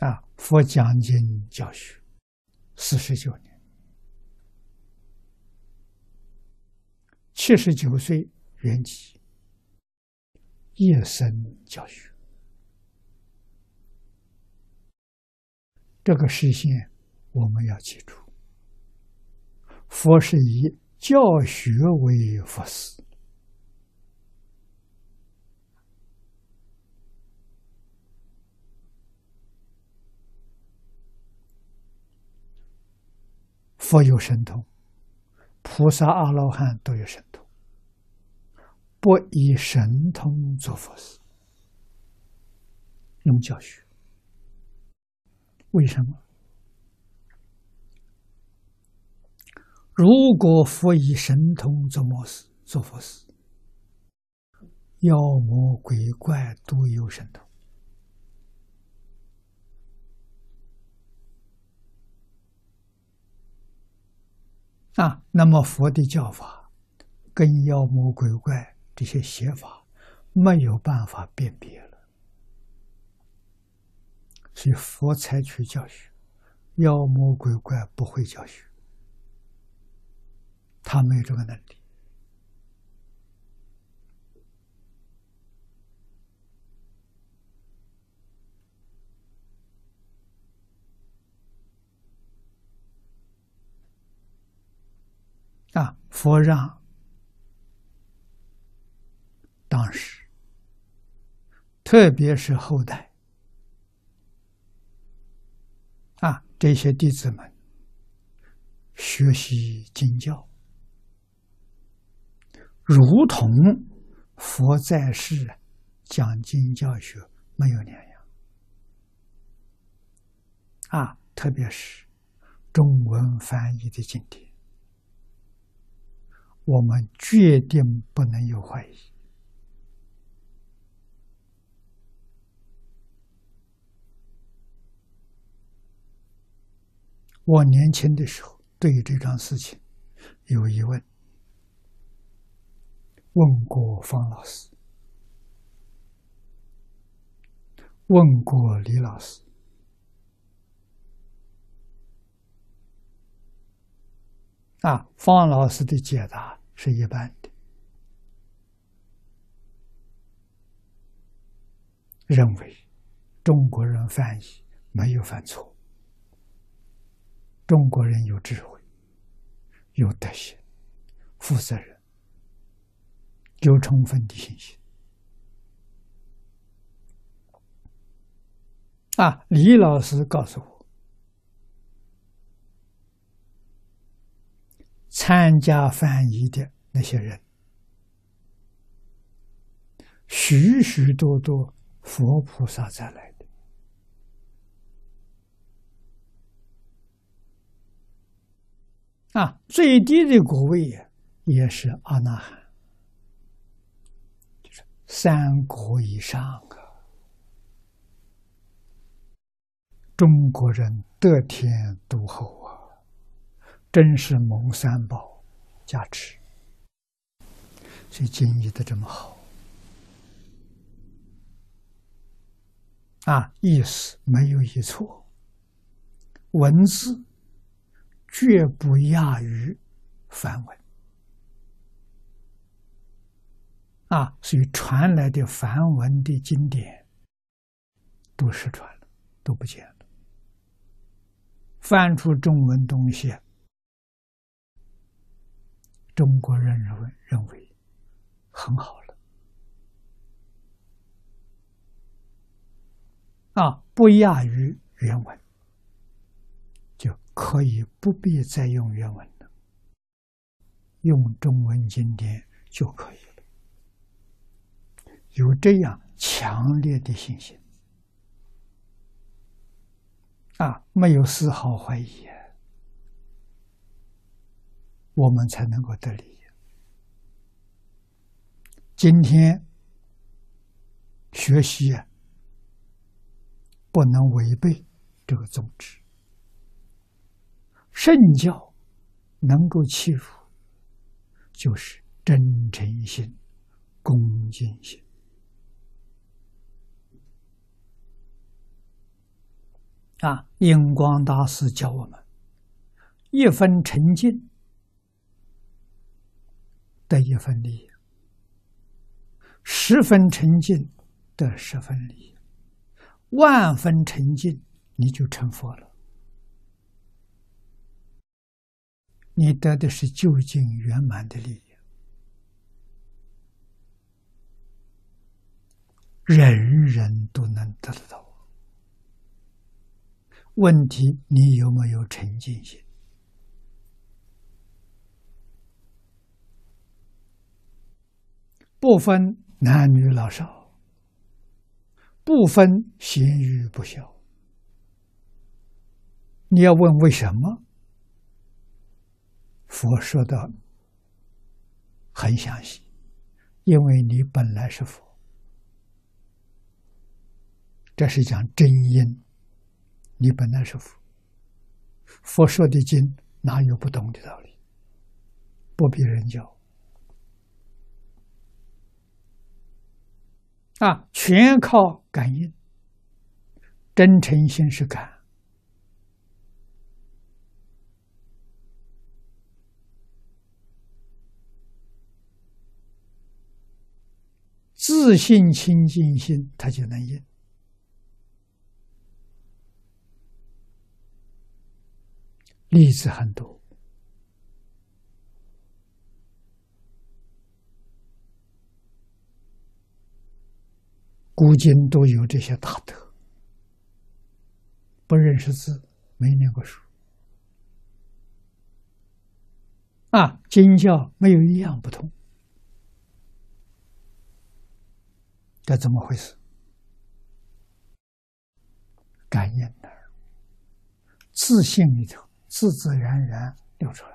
啊，佛讲经教学四十九年，七十九岁圆寂，一生教学。这个实现我们要记住，佛是以教学为佛事。佛有神通，菩萨、阿罗汉都有神通，不以神通做佛事，用教学。为什么？如果佛以神通做模式做佛事，妖魔鬼怪都有神通。啊，那么佛的教法跟妖魔鬼怪这些邪法没有办法辨别了，所以佛采取教学，妖魔鬼怪不会教学，他没有这个能力。啊！佛让当时，特别是后代啊，这些弟子们学习经教，如同佛在世讲经教学没有两样啊！特别是中文翻译的经典。我们决定不能有怀疑。我年轻的时候对于这桩事情有疑问，问过方老师，问过李老师。啊，方老师的解答是一般的，认为中国人翻译没有犯错，中国人有智慧、有德行、负责任、有充分的信心。啊，李老师告诉我。参加翻译的那些人，许许多多佛菩萨再来的啊，最低的果位也也是阿那含，就是三国以上啊。中国人得天独厚。真是蒙三宝加持，所以经译的这么好。啊，意思没有一错，文字绝不亚于梵文。啊，所以传来的梵文的经典都失传了，都不见了，翻出中文东西。中国人认为认为很好了啊，不亚于原文，就可以不必再用原文了，用中文经典就可以了。有这样强烈的信心啊，没有丝毫怀疑。我们才能够得利益。今天学习啊，不能违背这个宗旨。圣教能够欺负，就是真诚心、恭敬心啊，印光大师教我们：一分沉静得一分利益，十分沉静得十分利益，万分沉静你就成佛了。你得的是究竟圆满的利益，人人都能得得到。问题你有没有沉静心？不分男女老少，不分贤愚不孝，你要问为什么？佛说的很详细，因为你本来是佛，这是讲真因。你本来是佛，佛说的经哪有不懂的道理？不必人教啊，全靠感应。真诚心是感，自信清净心，他就能应。例子很多，古今都有这些大德。不认识字，没念过书，啊，经教没有一样不通，这怎么回事？感应的，自信里头。自自然然流出来。